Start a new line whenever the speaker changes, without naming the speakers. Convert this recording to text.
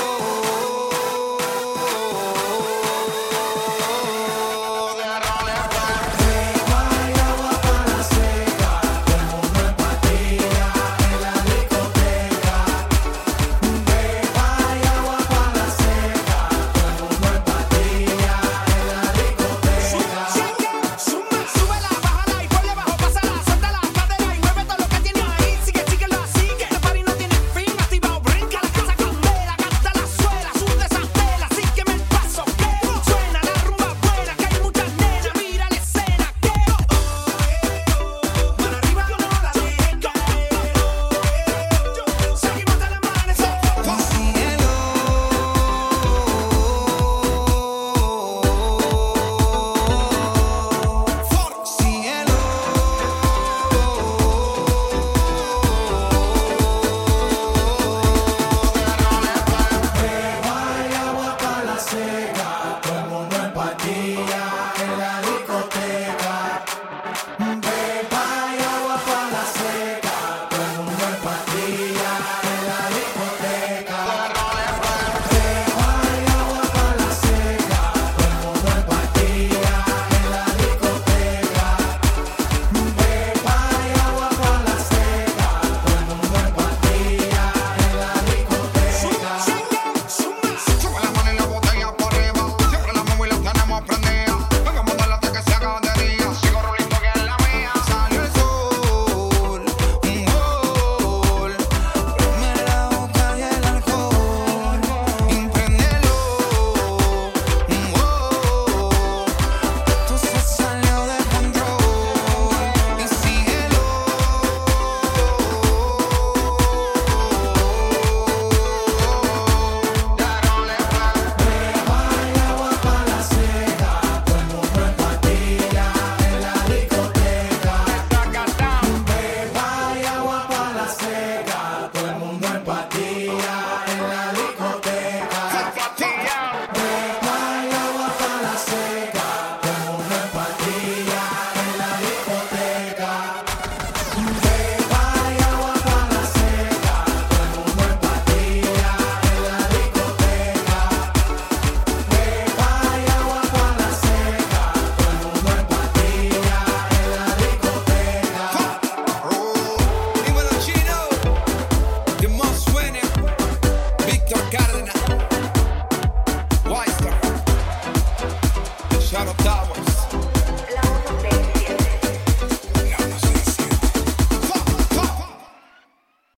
oh.